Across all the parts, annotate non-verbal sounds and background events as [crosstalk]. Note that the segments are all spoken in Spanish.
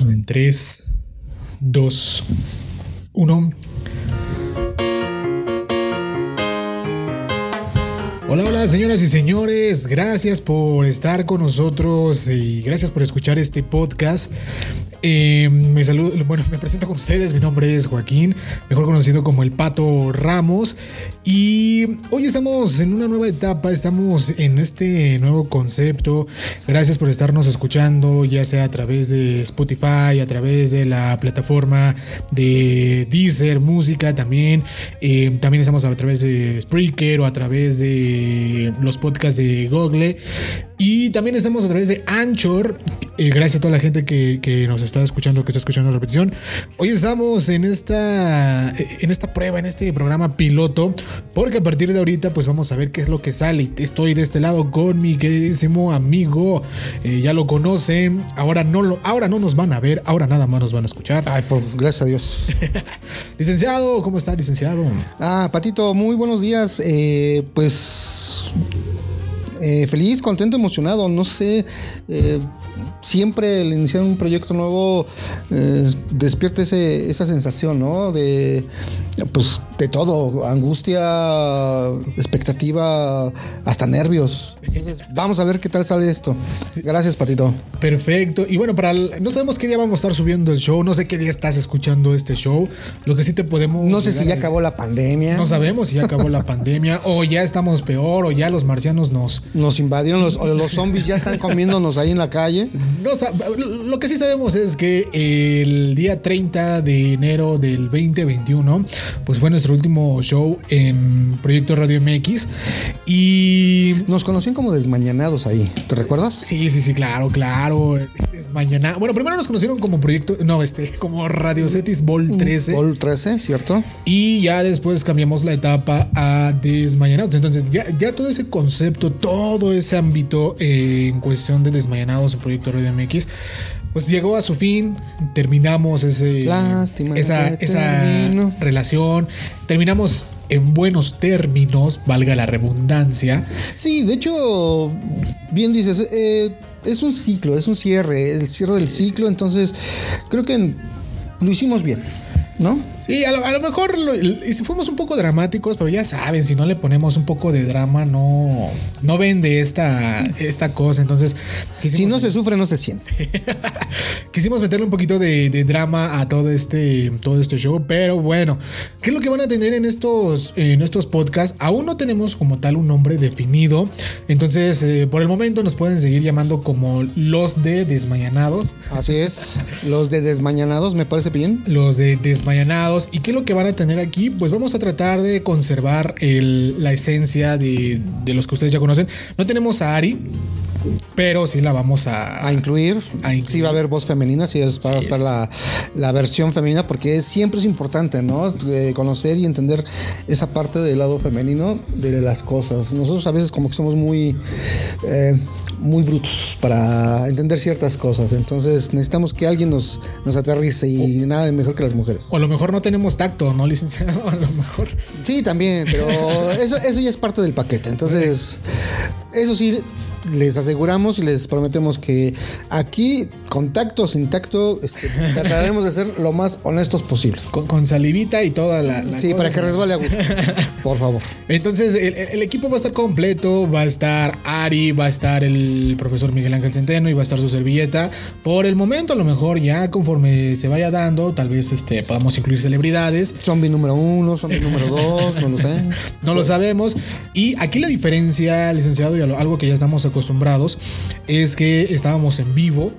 En 3, 2, 1. Hola, hola, señoras y señores. Gracias por estar con nosotros y gracias por escuchar este podcast. Eh, me saludo, bueno, me presento con ustedes. Mi nombre es Joaquín, mejor conocido como el Pato Ramos. Y hoy estamos en una nueva etapa, estamos en este nuevo concepto. Gracias por estarnos escuchando, ya sea a través de Spotify, a través de la plataforma de Deezer, música también. Eh, también estamos a través de Spreaker o a través de los podcasts de Google. Y también estamos a través de Anchor. Eh, gracias a toda la gente que, que, nos está escuchando, que está escuchando la repetición. Hoy estamos en esta, en esta prueba, en este programa piloto, porque a partir de ahorita pues vamos a ver qué es lo que sale. Estoy de este lado con mi queridísimo amigo. Eh, ya lo conocen. Ahora no, lo, ahora no nos van a ver, ahora nada más nos van a escuchar. Ay, por, gracias a Dios. [laughs] licenciado, ¿cómo está, licenciado? Ah, Patito, muy buenos días. Eh, pues eh, feliz, contento, emocionado. No sé, eh, siempre el iniciar un proyecto nuevo eh, despierta ese, esa sensación, ¿no? De, pues, de todo, angustia, expectativa, hasta nervios. Vamos a ver qué tal sale esto. Gracias, Patito. Perfecto. Y bueno, para el, no sabemos qué día vamos a estar subiendo el show, no sé qué día estás escuchando este show. Lo que sí te podemos... No sé si ya acabó la pandemia. No sabemos si ya acabó la pandemia o ya estamos peor o ya los marcianos nos... Nos invadieron, los, los zombies ya están comiéndonos ahí en la calle. No, lo que sí sabemos es que el día 30 de enero del 2021, pues fue nuestro último show en Proyecto Radio MX y... Nos conocían como desmañanados ahí, ¿te recuerdas? Sí, sí, sí, claro, claro. Desmañanados. Bueno, primero nos conocieron como Proyecto, no, este, como Radio Cetis Vol 13. Vol 13, ¿cierto? Y ya después cambiamos la etapa a Desmañanados. Entonces ya, ya todo ese concepto, todo ese ámbito eh, en cuestión de Desmañanados en Proyecto Radio MX pues llegó a su fin, terminamos ese, Lástima esa, esa relación, terminamos en buenos términos, valga la redundancia. Sí, de hecho, bien dices, eh, es un ciclo, es un cierre, el cierre del ciclo, entonces creo que lo hicimos bien, ¿no? Sí, a lo, a lo mejor lo, fuimos un poco dramáticos, pero ya saben, si no le ponemos un poco de drama, no, no vende esta, esta cosa. Entonces, si no se sufre, no se siente. [laughs] quisimos meterle un poquito de, de, drama a todo este, todo este show, pero bueno, ¿qué es lo que van a tener en estos, en estos podcasts? Aún no tenemos como tal un nombre definido. Entonces, eh, por el momento nos pueden seguir llamando como los de Desmañanados. Así es, los de Desmañanados, me parece bien. Los de Desmañanados. ¿Y qué es lo que van a tener aquí? Pues vamos a tratar de conservar el, la esencia de, de, los que ustedes ya conocen. No tenemos a Ari. Pero sí la vamos a, a, incluir. a incluir. Sí va a haber voz femenina, sí es, va sí, a estar la, la, versión femenina, porque siempre es importante, ¿no? Eh, conocer y entender esa parte del lado femenino de las cosas. Nosotros a veces como que somos muy... Eh, muy brutos para entender ciertas cosas. Entonces necesitamos que alguien nos, nos aterrice y nada mejor que las mujeres. O a lo mejor no tenemos tacto, ¿no, licenciado? [laughs] A lo mejor. Sí, también, pero eso, eso ya es parte del paquete. Entonces, eso sí, les aseguramos y les prometemos que aquí, contacto sin tacto, este, trataremos de ser lo más honestos posible. Con, con salivita y toda la. la sí, cosa, para que resbale a gusto. [laughs] Por favor. Entonces, el, el, equipo va a estar completo. Va a estar Ari, va a estar el profesor Miguel Ángel Centeno y va a estar su servilleta. Por el momento, a lo mejor ya conforme se vaya dando, tal vez este, podamos incluir celebridades. Zombie número uno, zombie número dos, no lo sé. [laughs] No lo sabemos. Y aquí la diferencia, licenciado, y algo que ya estamos acostumbrados es que estábamos en vivo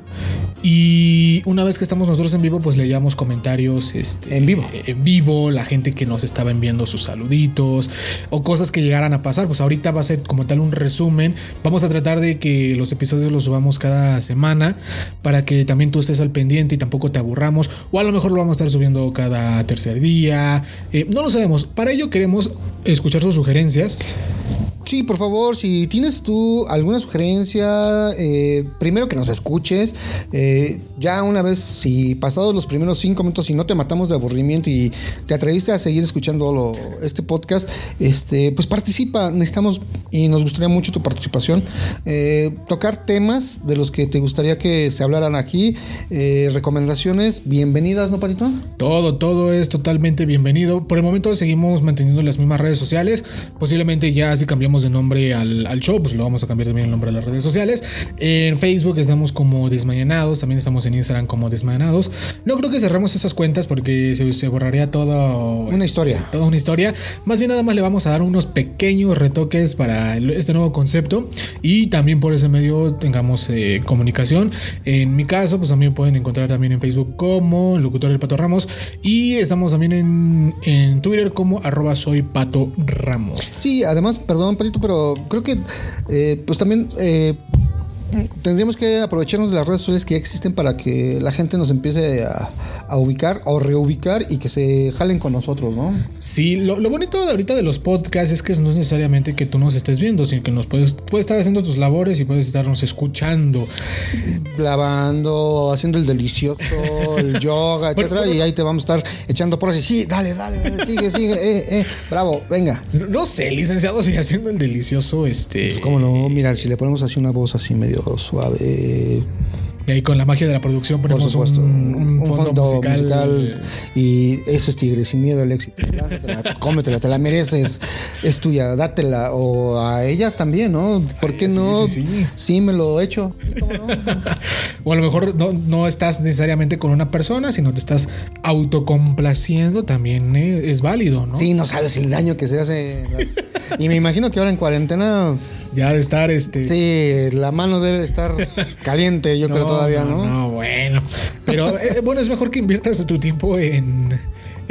y una vez que estamos nosotros en vivo pues leíamos comentarios este, en vivo. en vivo la gente que nos estaba enviando sus saluditos o cosas que llegaran a pasar. Pues ahorita va a ser como tal un resumen. Vamos a tratar de que los episodios los subamos cada semana para que también tú estés al pendiente y tampoco te aburramos. O a lo mejor lo vamos a estar subiendo cada tercer día. Eh, no lo sabemos. Para ello queremos escuchar sus sugerencias Sí, por favor, si tienes tú alguna sugerencia, eh, primero que nos escuches. eh, ya una vez, si pasados los primeros cinco minutos, si no te matamos de aburrimiento y te atreviste a seguir escuchando este podcast, este, pues participa. Necesitamos y nos gustaría mucho tu participación. Eh, tocar temas de los que te gustaría que se hablaran aquí. recomendaciones, bienvenidas, ¿no, Patito? Todo, todo es totalmente bienvenido. Por el momento seguimos manteniendo las mismas redes sociales. Posiblemente ya si cambiamos de nombre al, al show, pues lo vamos a cambiar también el nombre de las redes sociales. En Facebook estamos como Desmañanados, también estamos en Instagram como Desmañanados. No creo que cerremos esas cuentas porque se, se borraría toda Una historia. Toda una historia. Más bien nada más le vamos a dar unos pequeños retoques para este nuevo concepto y también por ese medio tengamos eh, comunicación. En mi caso, pues también pueden encontrar también en Facebook como Locutor El Pato Ramos y estamos también en, en Twitter como arroba soy Pato Ramos. Sí, además, perdón, pero creo que eh, pues también eh, tendríamos que aprovecharnos de las redes sociales que ya existen para que la gente nos empiece a, a ubicar o reubicar y que se jalen con nosotros, ¿no? Sí, lo, lo bonito de ahorita de los podcasts es que no es necesariamente que tú nos estés viendo, sino que nos puedes, puedes estar haciendo tus labores y puedes estarnos escuchando. Lavando, haciendo el delicioso, el [laughs] yoga, etcétera, y ahí te vamos a estar echando por así. Sí, dale, dale, dale, sigue, sigue, eh, eh, bravo, venga. No, no sé, licenciado, sigue haciendo el delicioso, este... ¿Cómo no? Mira, si le ponemos así una voz así medio suave, Y ahí con la magia de la producción por ponemos supuesto, un, un fondo, musical. y eso es Tigre, sin miedo al éxito. Dátela, [laughs] cómetela, te la mereces, es tuya, dátela. O a ellas también, ¿no? ¿Por qué Sí, no? sí, sí. Sí, me lo he hecho. ¿Cómo no? [laughs] O a lo mejor no, no estás necesariamente con una persona, sino te estás autocomplaciendo, también eh, es válido, ¿no? Sí, no sabes el daño que se hace. las- Y me imagino que ahora en cuarentena, Ya de estar este. sí, la mano debe de estar [laughs] caliente, yo creo todavía, ¿no? No, bueno. Pero eh, bueno, es mejor que inviertas tu tiempo en,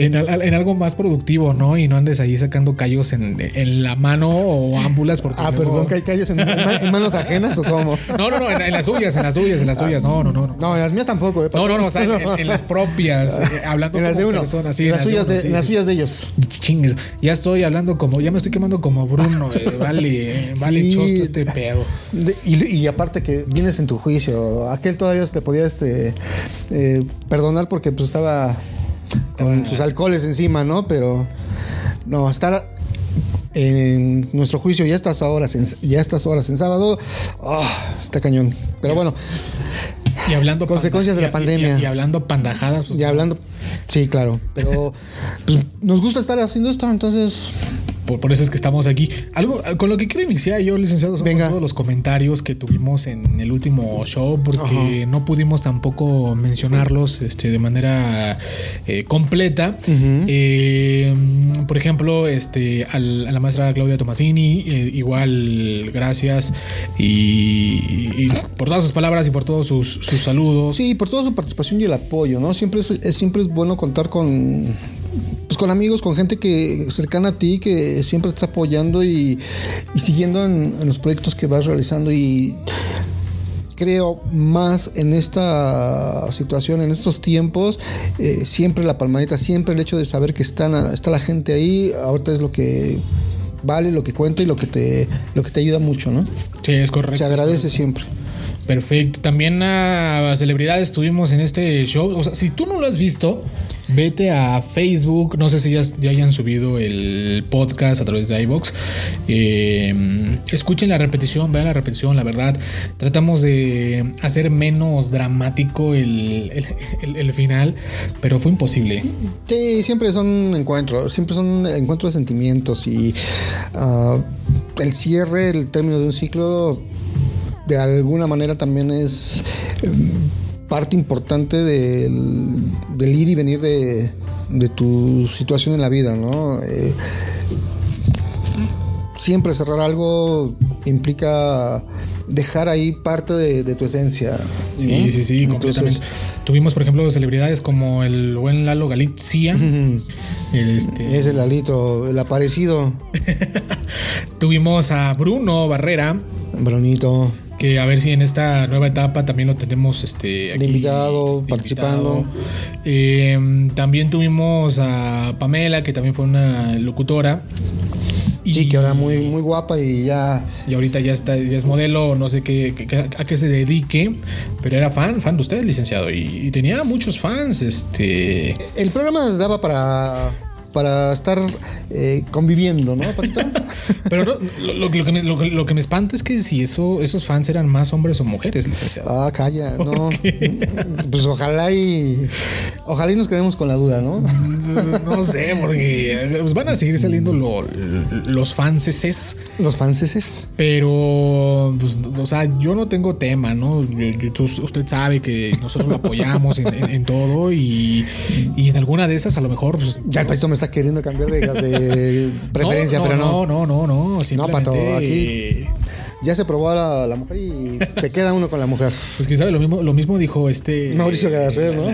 en, al- en algo más productivo, ¿no? Y no andes ahí sacando callos en, en la mano o ámbulas. Porque Ah, luego- perdón, que hay calles en, en ma- en manos ajenas o cómo. [laughs] No, no, no, en, las tuyas, en las tuyas, en las tuyas. No, no, no. no. No, en las mías tampoco, ¿eh? No, no, no, o sea, en, las propias, eh, [laughs] hablando En las de uno. persona, sí, en las suyas uno, de, sí, en las suyas de ellos. Chingues, ya estoy hablando como, ya me estoy quemando como Bruno, eh, vale, [laughs] vale Sí. chosto este pedo. De- y, y aparte que vienes en tu juicio, aquel todavía te podía este eh, perdonar porque pues estaba con sus alcoholes encima, ¿no? Pero no, estar en nuestro juicio ya estas horas en, ya estas horas en sábado, ah, está cañón. Pero bueno, Y hablando Consecuencias de la y- y- pandemia. Y, y hablando pandajadas, pues, ya hablando, sí, claro, pero pues, nos gusta estar haciendo esto, entonces por, por eso es que estamos aquí. Algo con lo que quiero iniciar yo, licenciado, son Venga. todos los comentarios que tuvimos en el último show, porque no pudimos tampoco mencionarlos este, de manera eh, completa. Eh, por ejemplo, este, al- a la maestra Claudia Tomasini, eh, igual gracias y, y por todas sus palabras y por todos sus, sus saludos. Sí, por toda su participación y el apoyo, ¿no? Siempre es, es- siempre es bueno contar con pues con amigos, con gente que cercana a ti, que siempre te está apoyando y, y siguiendo en, en los proyectos que vas realizando y creo más en esta situación, en estos tiempos, eh, siempre la palmadita, siempre el hecho de saber que están, está la gente ahí, ahorita es lo que vale, lo que cuenta y lo que te, lo que te ayuda mucho, ¿no? Sí, es correcto. Se agradece siempre. Perfecto. También a celebridades estuvimos en este show. O sea, si tú no lo has visto, vete a Facebook. No sé si ya, ya hayan subido el podcast a través de iBox. escuchen la repetición, vean la repetición. La verdad, tratamos de hacer menos dramático el, el- final, pero fue imposible. Sí, siempre son encuentros, siempre son encuentros de sentimientos y ah, el cierre, el término de un ciclo, de alguna manera también es parte importante del, del ir y venir de, de tu situación en la vida, ¿no? Eh, siempre cerrar algo implica dejar ahí parte de, de tu esencia. Sí, ¿no? sí, sí, Entonces, completamente. Tuvimos, por ejemplo, celebridades como el buen Lalo Galizia. [laughs] este, es el alito, el aparecido, [laughs] Tuvimos a Bruno Barrera. Brunito. Que a ver si en esta nueva etapa también lo tenemos este, De invitado, participando. Eh, también tuvimos a Pamela, que también fue una locutora. sí, que ahora muy, muy guapa y ya. Y ahorita ya está, ya es modelo, no sé qué, qué- a qué se dedique, pero era fan, fan de usted, licenciado, y, y tenía muchos fans, este. El programa daba para. Para estar eh, conviviendo, ¿no? [laughs] Pero no, lo, lo- lo que me, lo, que- lo que me espanta es que si eso, esos fans eran más hombres o mujeres, licenciado. Ah, calla, no. [laughs] Pues ojalá y. Ojalá y nos quedemos con la duda, ¿no? [laughs] No sé, porque pues, van a seguir saliendo lo- los fanses. Los franceses. Pero, pues, o sea, yo no tengo tema, ¿no? Yo- yo- tú- usted sabe que nosotros lo apoyamos en, en- en todo y, y en alguna de esas a lo mejor... Pues, Ya el Paquito me está queriendo cambiar de, de [laughs] preferencia, no, pero no. No, no, no, no. Simplemente, Pato, aquí- Ya se probó a la, la mujer y se queda uno con la mujer. Pues quién sabe, lo mismo, lo mismo dijo este... Mauricio Garcés, ¿no?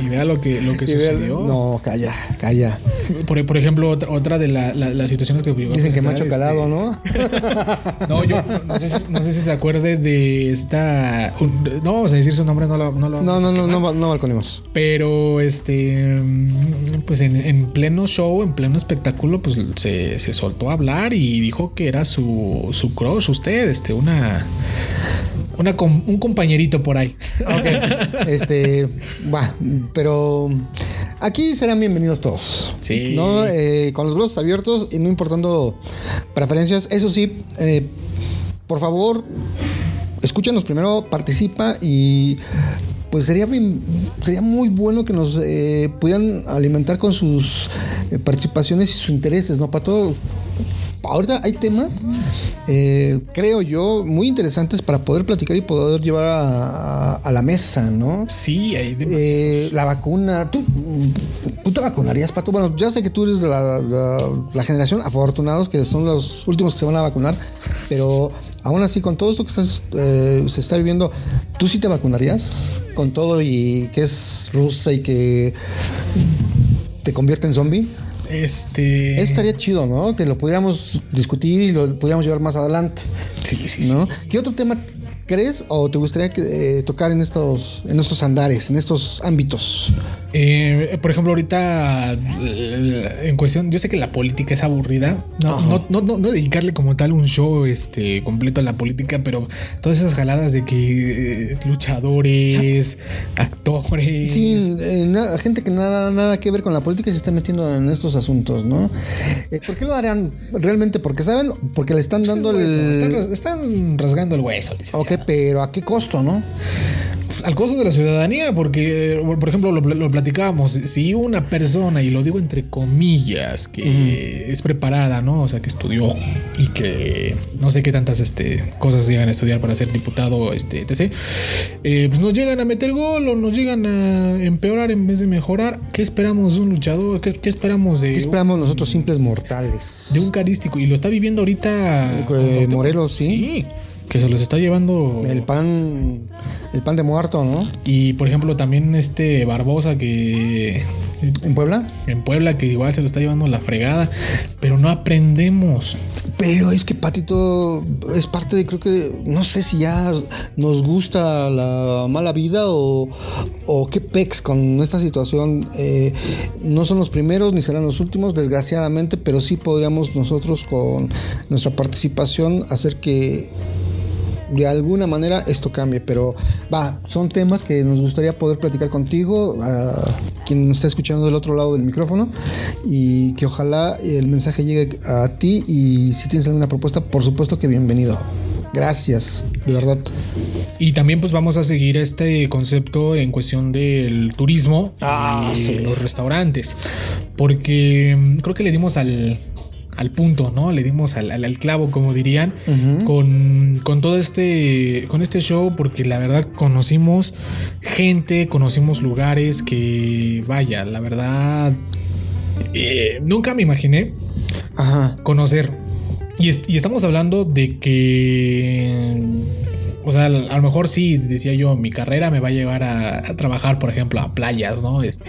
y vea lo que, lo que sucedió. no, calla, calla. Por, por ejemplo, otra, otra de la- la- las situaciones que... a Dicen que macho calado, este, ¿no? No, yo no sé, si, no sé si se acuerde de esta. No vamos a decir su nombre, no lo. No, lo No, no, no, no, no balconemos. Pero este. Pues en, en pleno show, en pleno espectáculo, pues se, se soltó a hablar y dijo que era su, su crush, usted, este, una. Una, com- un compañerito por ahí. [laughs] Ok, este, va, pero aquí serán bienvenidos todos. Sí. ¿no? Eh, con los brazos abiertos y no importando preferencias. Eso sí, eh, por favor, escúchanos primero, participa y pues sería, bien- sería muy bueno que nos eh, pudieran alimentar con sus eh, participaciones y sus intereses, ¿no, Pato? Ahorita hay temas, eh, creo yo, muy interesantes para poder platicar y poder llevar a, a- a la mesa, ¿no? Sí, hay. Eh, la vacuna, ¿tú, ¿tú te vacunarías, Pato? Bueno, ya sé que tú eres de la, de la generación afortunados, que son los últimos que se van a vacunar, pero aún así, con todo esto que estás, eh, se está viviendo, ¿tú sí te vacunarías? Con todo y que es rusa y que te convierte en zombie. Este. Eso estaría chido, ¿no? Que lo pudiéramos discutir y lo pudiéramos llevar más adelante, Sí, sí, sí. ¿no? ¿Qué otro tema crees o te gustaría que, eh, tocar en estos, en estos andares, en estos ámbitos? Eh, por ejemplo, ahorita eh, en cuestión, yo sé que la política es aburrida. No, no, no, no, no dedicarle como tal un show este, completo a la política, pero todas esas jaladas de que eh, luchadores, [laughs] actores. Sí, eh, gente que nada, nada que ver con la política se está metiendo en estos asuntos, ¿no? ¿Por qué lo harán realmente? ¿Porque saben? ¿Porque le están Pues es dando el... están rasgando el hueso, licenciado. Ok, pero ¿a qué costo, no? Al costo de la ciudadanía, porque, por ejemplo, lo, lo platicábamos, si una persona, y lo digo entre comillas, que es preparada, ¿no? O sea, que estudió y que no sé qué tantas este, cosas llegan a estudiar para ser diputado, este, etc., eh, pues nos llegan a meter gol o nos llegan a empeorar en vez de mejorar. ¿Qué esperamos de un luchador? ¿Qué, qué esperamos de, ¿Qué esperamos nosotros simples mortales? de un carístico? Y lo está viviendo ahorita... Eh, Morelos, sí. Sí, que se los está llevando... El pan, el pan de muerto, ¿no? Y por ejemplo, también este Barbosa que En Puebla. en Puebla, que igual se lo está llevando la fregada, pero no aprendemos. Pero es que Patito es parte de, creo que, no sé si ya nos gusta la mala vida o, o qué pex con esta situación. Eh, no son los primeros ni serán los últimos, desgraciadamente, pero sí podríamos nosotros con nuestra participación hacer que de alguna manera esto cambie, pero va, son temas que nos gustaría poder platicar contigo, a quien nos está escuchando del otro lado del micrófono, y que ojalá el mensaje llegue a ti y si tienes alguna propuesta, por supuesto que bienvenido. Gracias, de verdad. Y también pues vamos a seguir este concepto en cuestión del turismo Ah, y sí. los restaurantes, porque mm, creo que le dimos al al punto, ¿no? Le dimos al, al- al clavo, como dirían, con, con todo este, con este show, porque la verdad conocimos gente, conocimos lugares que, vaya, la verdad, eh, nunca me imaginé Ajá. conocer. Y, est- y estamos hablando de que o sea, a lo mejor sí, decía yo, mi carrera me va a llevar a, trabajar, por ejemplo, a playas, ¿no? Este,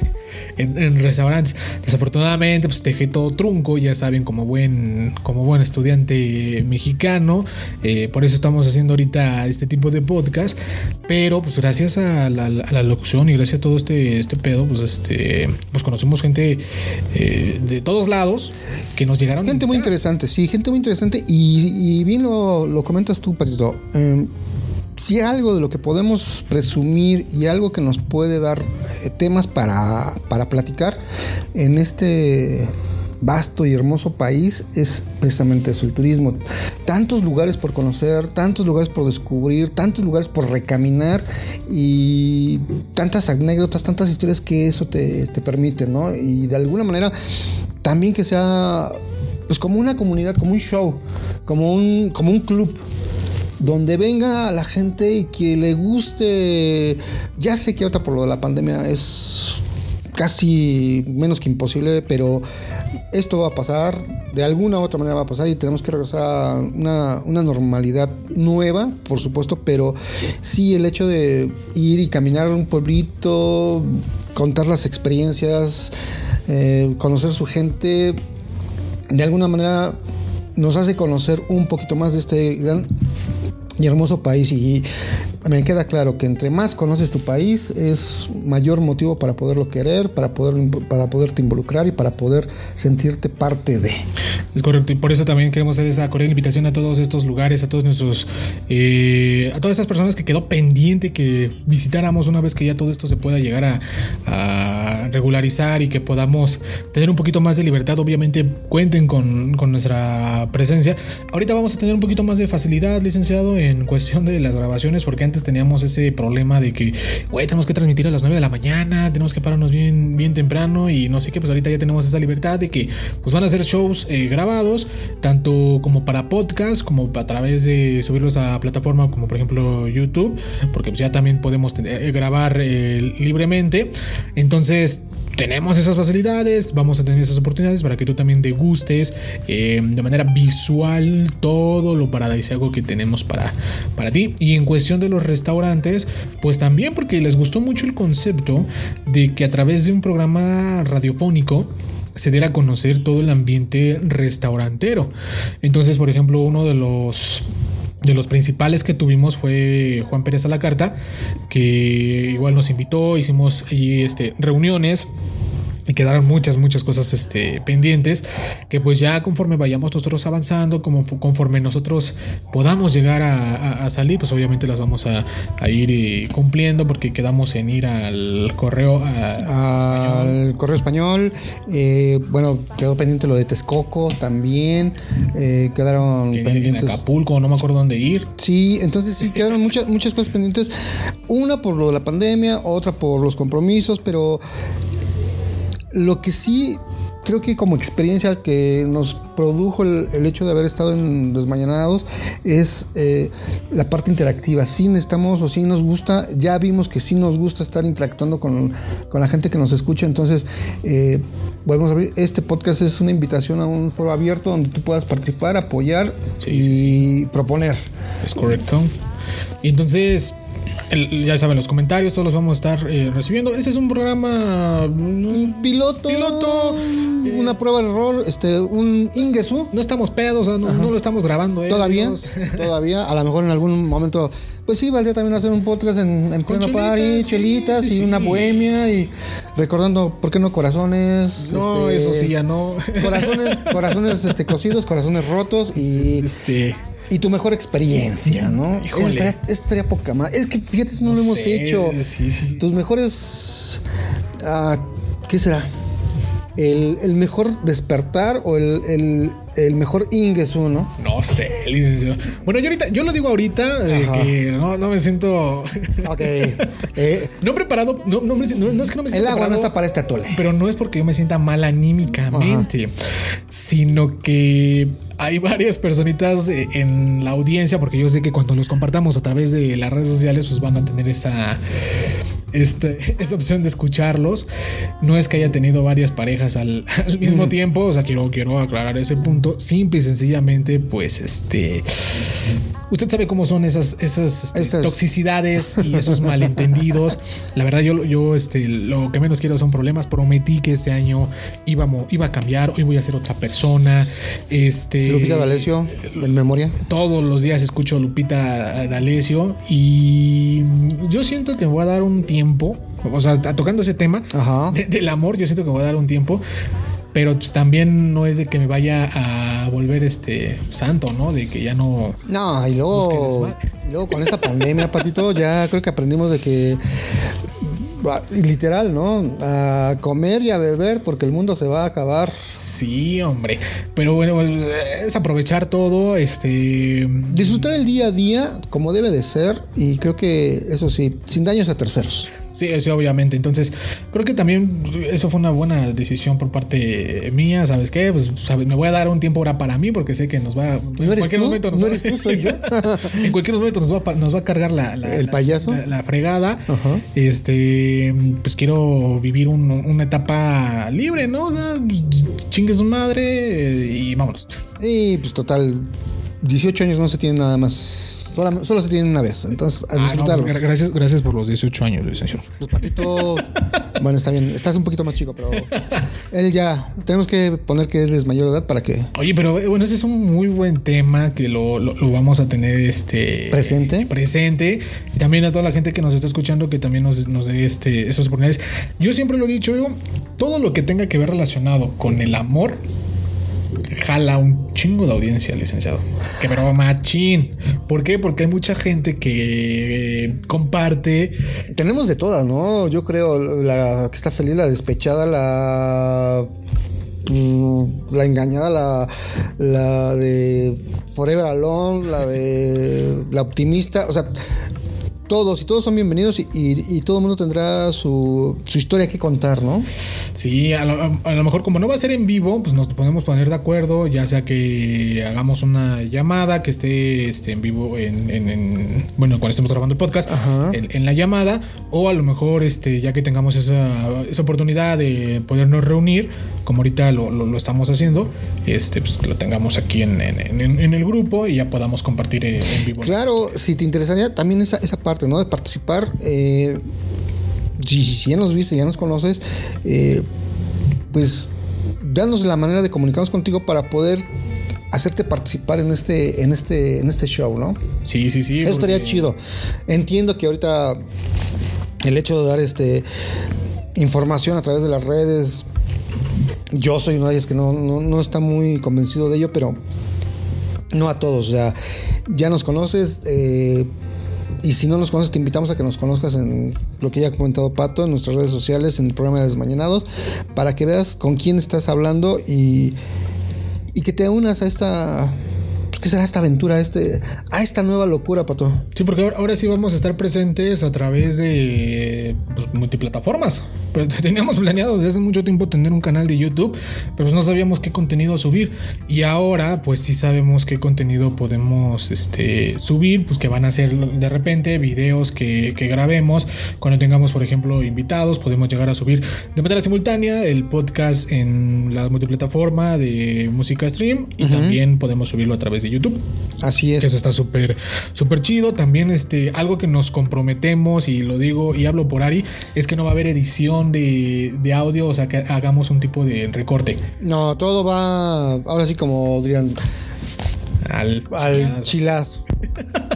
en, restaurantes. Desafortunadamente, pues dejé todo trunco, ya saben, como buen, como buen estudiante mexicano. Eh, por eso estamos haciendo ahorita este tipo de podcast. Pero, pues gracias a la, locución y gracias a todo este, este pedo, pues este, pues conocemos gente eh, de todos lados que nos llegaron. Gente muy interesante, sí, gente muy interesante. Y, bien lo, lo comentas tú, Patito. Eh, si algo de lo que podemos presumir y algo que nos puede dar eh, temas para, para platicar en este vasto y hermoso país es precisamente eso, el turismo. Tantos lugares por conocer, tantos lugares por descubrir, tantos lugares por recaminar y tantas anécdotas, tantas historias que eso te, te permite, ¿no? Y de alguna manera también que sea pues como una comunidad, como un show, como un, como un club donde venga la gente y que le guste. Ya sé que ahorita por lo de la pandemia es casi menos que imposible, pero esto va a pasar, de alguna u otra manera va a pasar y tenemos que regresar a una, normalidad nueva, por supuesto, pero sí el hecho de ir y caminar un pueblito, contar las experiencias, eh, conocer su gente, de alguna manera nos hace conocer un poquito más de este gran y hermoso país y me queda claro que entre más conoces tu país es mayor motivo para poderlo querer, para poder para poderte involucrar y para poder sentirte parte de. Es correcto y por eso también queremos hacer esa cordial invitación a todos estos lugares, a todos nuestros, eh, a todas estas personas que quedó pendiente que visitáramos una vez que ya todo esto se pueda llegar a, regularizar y que podamos tener un poquito más de libertad. Obviamente cuenten con, con nuestra presencia. Ahorita vamos a tener un poquito más de facilidad, licenciado, en cuestión de las grabaciones porque antes teníamos ese problema de que, güey, tenemos que transmitir a las 9 de la mañana, tenemos que pararnos bien, bien temprano y no sé qué, pues ahorita ya tenemos esa libertad de que pues van a ser shows eh, grabados, tanto como para podcast, como a través de subirlos a plataforma como por ejemplo YouTube, porque pues ya también podemos eh, grabar eh, libremente. Entonces, tenemos esas facilidades, vamos a tener esas oportunidades para que tú también degustes eh, de manera visual todo lo paradisíaco que tenemos para, para ti. Y en cuestión de los restaurantes, pues también porque les gustó mucho el concepto de que a través de un programa radiofónico, se diera a conocer todo el ambiente restaurantero. Entonces, por ejemplo, uno de los de los principales que tuvimos fue Juan Pérez a la carta, que igual nos invitó, hicimos este, reuniones y quedaron muchas, muchas cosas este, pendientes que pues ya conforme vayamos nosotros avanzando, como conforme nosotros podamos llegar a, salir, pues obviamente las vamos a, ir eh, cumpliendo porque quedamos en ir al correo. al correo español. Eh, bueno, quedó pendiente lo de Texcoco también. Eh, quedaron pendientes. En Acapulco, no me acuerdo dónde ir. Sí, entonces sí, quedaron [laughs] muchas, muchas cosas pendientes. Una por lo de la pandemia, otra por los compromisos, pero lo que sí creo que como experiencia que nos produjo el, hecho de haber estado en Desmañanados es eh, la parte interactiva. Sí necesitamos o sí nos gusta, ya vimos que sí nos gusta estar interactuando con, la gente que nos escucha, entonces eh, volvemos a abrir. Este podcast es una invitación a un foro abierto donde tú puedas participar, apoyar y proponer. Es correcto. Y ya saben, los comentarios, todos los vamos a estar eh, recibiendo. Ese es un programa. Piloto. Piloto. Eh, una prueba de error, este, un Ingesu. No estamos pedos, no, lo estamos grabando. Eh, todavía, [laughs] todavía. A lo mejor en algún momento. Pues sí, valdría también hacer un podcast en, en pleno party, chelitas y una bohemia y recordando, ¿por qué no corazones? No, este, eso sí, ya no. Corazones, corazones este, cocidos, corazones rotos y. Este y tu mejor experiencia, ¿no? Híjole. Esto estaría poca más. Es que fíjate, eso no, lo hemos hecho. Tus mejores. Uh, ¿Qué será? El, mejor despertar o el, mejor ingreso, ¿no? No sé, Bueno, yo ahorita, yo lo digo ahorita, eh, que no, me siento. [laughs] Ok. Eh, no preparado, no, no, es que no me sienta El agua no está para este atole. Pero no es porque yo me sienta mal anímicamente, sino que hay varias personitas eh, en la audiencia, porque yo sé que cuando los compartamos a través de las redes sociales, pues van a tener esa este, [laughs] esta opción de escucharlos. No es que haya tenido varias parejas al, [laughs] al mismo tiempo, o sea, quiero, quiero aclarar ese punto. Simple y sencillamente, pues, este, usted sabe cómo son esas, esas este, Estas- toxicidades y [laughs] esos malentendidos. La verdad, yo, yo este, lo que menos quiero son problemas. Prometí que este año íbamos, iba a cambiar, hoy voy a ser otra persona. Este, Lupita D'Alessio, en memoria. todos los días escucho Lupita D'Alessio y yo siento que me voy a dar un tiempo, o sea, tocando ese tema Ajá. de- del amor, yo siento que me voy a dar un tiempo, pero pues también no es de que me vaya a volver este santo, ¿no? De que ya no... No, y luego, y luego con esta pandemia, Patito, ya creo que aprendimos de que, literal, ¿no? A comer y a beber porque el mundo se va a acabar. Sí, hombre. Pero bueno, pues, es aprovechar todo, este... Disfrutar el día a día como debe de ser y creo que eso sí, sin daños a terceros. Sí, sí, obviamente. Entonces, creo que también eso fue una buena decisión por parte mía. ¿Sabes qué? Pues sabe, me voy a dar un tiempo ahora para mí porque sé que nos va. ¿No eres tú? nos ¿No va- eres tú? ¿Soy yo? [laughs] en cualquier momento nos va, a pa- nos va a cargar la, la- ¿El la- payaso? La, la fregada. Ajá. Este, pues quiero vivir un- una etapa libre, ¿no? O sea, pues, chingue su madre eh, y vámonos. Y pues total, 18 años no se tiene nada más. Solo, solo se tiene una vez. Entonces, a Ah, no, pues, gracias, gracias por los 18 años, licenciado. Pues Patito, bueno, está bien, estás un poquito más chico, pero él ya, tenemos que poner que él es mayor de edad para que Oye, pero eh, bueno, ese es un muy buen tema que lo, lo- lo vamos a tener este ¿Presente? presente. Y también a toda la gente que nos está escuchando que también nos, nos dé este, esas oportunidades. Yo siempre lo he dicho, yo, todo lo que tenga que ver relacionado con el amor jala un chingo de audiencia, licenciado. Que pero machín. ¿Por qué? Porque hay mucha gente que eh, comparte tenemos de todas, ¿no? Yo creo que está feliz, la despechada, la mm, la engañada, la, la de Forever Alone, la de la optimista, o sea, todos y todos son bienvenidos y, y- y todo el mundo tendrá su, su historia que contar, ¿no? Sí, a lo, a lo mejor como no va a ser en vivo, pues nos podemos poner de acuerdo, ya sea que hagamos una llamada que esté este, en vivo en, en- en- bueno, cuando estemos grabando el podcast, en, en la llamada, o a lo mejor este, ya que tengamos esa, esa oportunidad de podernos reunir, como ahorita lo, lo- lo estamos haciendo, este, pues lo tengamos aquí en, el grupo y ya podamos compartir en, en vivo. Claro, si te interesaría también esa, esa parte, ¿no? De participar. eh, si, si ya nos viste, ya nos conoces, eh, pues danos la manera de comunicarnos contigo para poder hacerte participar en este, en este, en este show, ¿no? Sí, sí, sí. Eso estaría chido. Entiendo que ahorita el hecho de dar este información a través de las redes, yo soy uno de ellos que no, no, no está muy convencido de ello, pero no a todos. O sea, ya nos conoces. eh, y si no nos conoces, te invitamos a que nos conozcas en lo que ya ha comentado Pato, en nuestras redes sociales, en el programa de Desmañanados, para que veas con quién estás hablando y, y que te unas a esta. pues, ¿Qué será esta aventura, este, a esta nueva locura, Pato? Sí, porque ahora, ahora sí vamos a estar presentes a través de pues, multiplataformas. Pero teníamos planeado desde hace mucho tiempo tener un canal de YouTube, pero pues no sabíamos qué contenido subir. Y ahora, pues sí sabemos qué contenido podemos este, subir, pues que van a ser de repente videos que, que grabemos. Cuando tengamos, por ejemplo, invitados, podemos llegar a subir de manera simultánea el podcast en la multiplataforma de música stream y también podemos subirlo a través de YouTube. Así es. Eso está súper, súper chido. También este, algo que nos comprometemos, y lo digo y hablo por Ari, es que no va a haber edición de, de audio, o sea, que hagamos un tipo de recorte. No, todo va ahora sí como dirían Al, al chilazo.